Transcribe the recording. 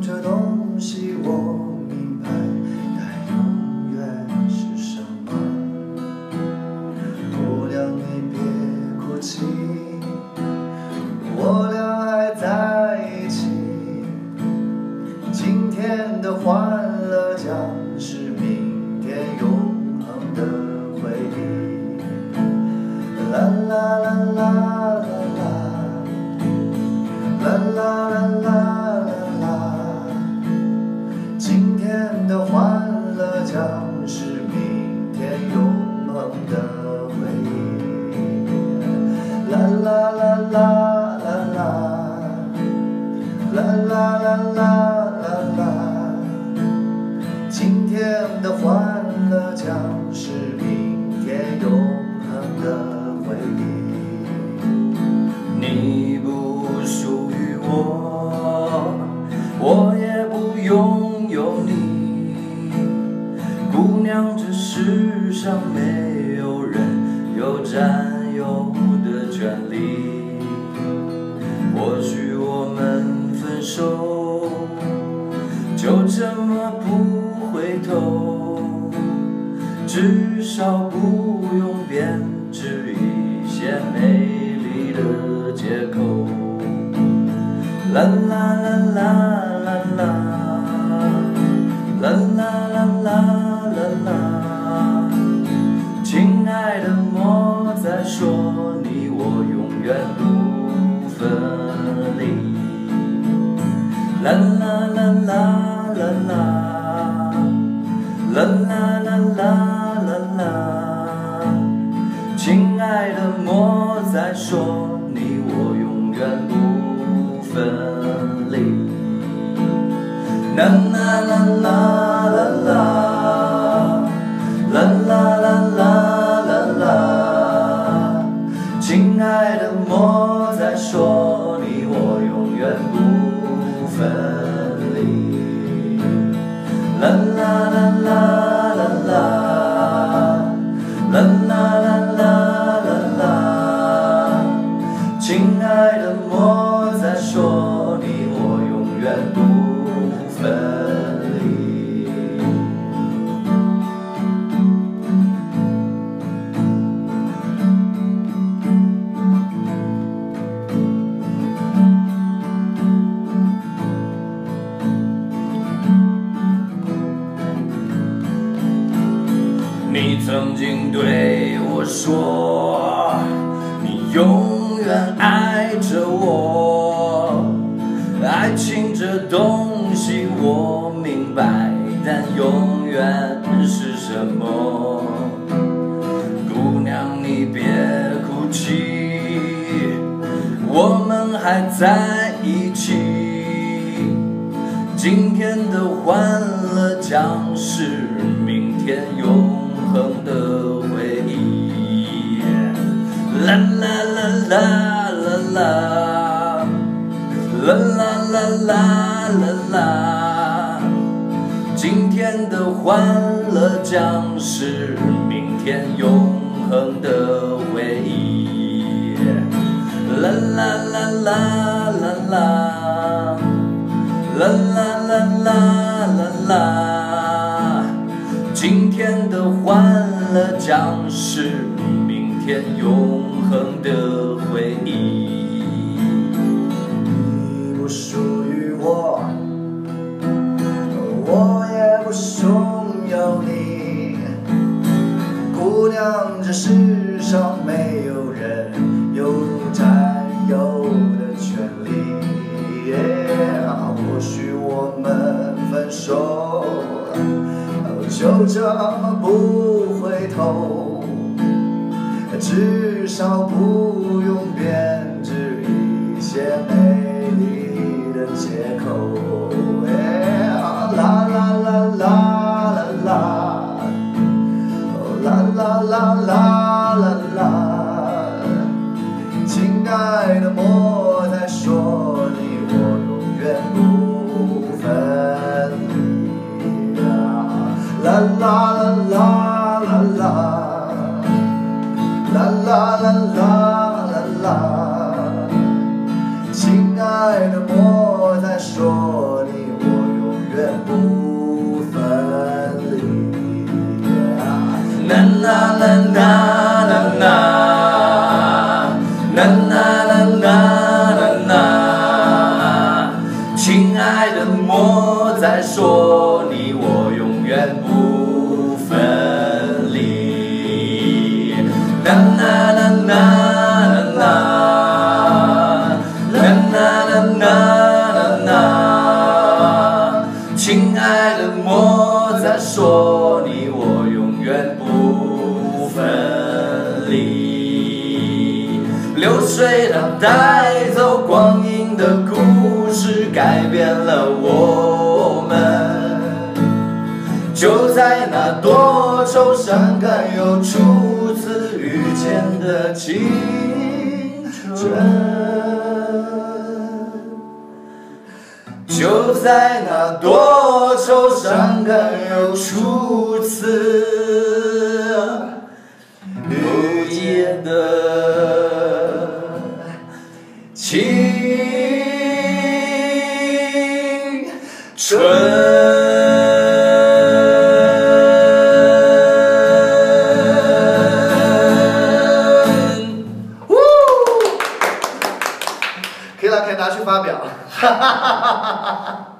这东西我啦啦啦啦啦啦，啦啦啦啦啦啦。今天的欢乐将是明天永恒的回忆。你不属于我，我也不拥有你。姑娘，这世上没有人有占有远离。或许我们分手，就这么不回头，至少不用编织一些美丽的借口。啦啦啦啦，啦啦啦啦啦啦，啦啦啦啦啦啦，啦啦啦啦啦啦，亲爱的，莫再说你我永远不分离。啦啦啦啦啦啦，啦啦啦啦啦啦，亲爱的，莫再说你我永远不分你曾经对我说，你永远爱着我。爱情这东西我明白，但永远是什么？姑娘，你别哭泣，我们还在一起。今天的欢乐将是明天永恒的回忆。啦啦啦啦啦啦，啦啦啦啦啦啦，今天的欢乐将是明天永恒的回忆。啦啦啦啦啦啦。啦将是明天永恒的回忆。你不属于我，我也不拥有你。姑娘，这世上没有人有占有的权利。或许我们分手，就这么不至少不用编织一些美丽的借口。啦啦啦啦啦啦，啦啦啦啦啦啦，亲爱的，莫再说你我永远不分离啊！啦啦啦啦。不分离。啦啦啦啦啦啦，啦啦啦啦啦啦，亲爱的，莫再说你，我永远不分离。啦啦啦啦啦啦，啦啦啦啦。让带走光阴的故事改变了我们，就在那多愁善感又初次遇见的青春，就在那多愁善感又初次遇见的。春，呜，可以了，可以拿去发表，哈哈哈哈哈哈。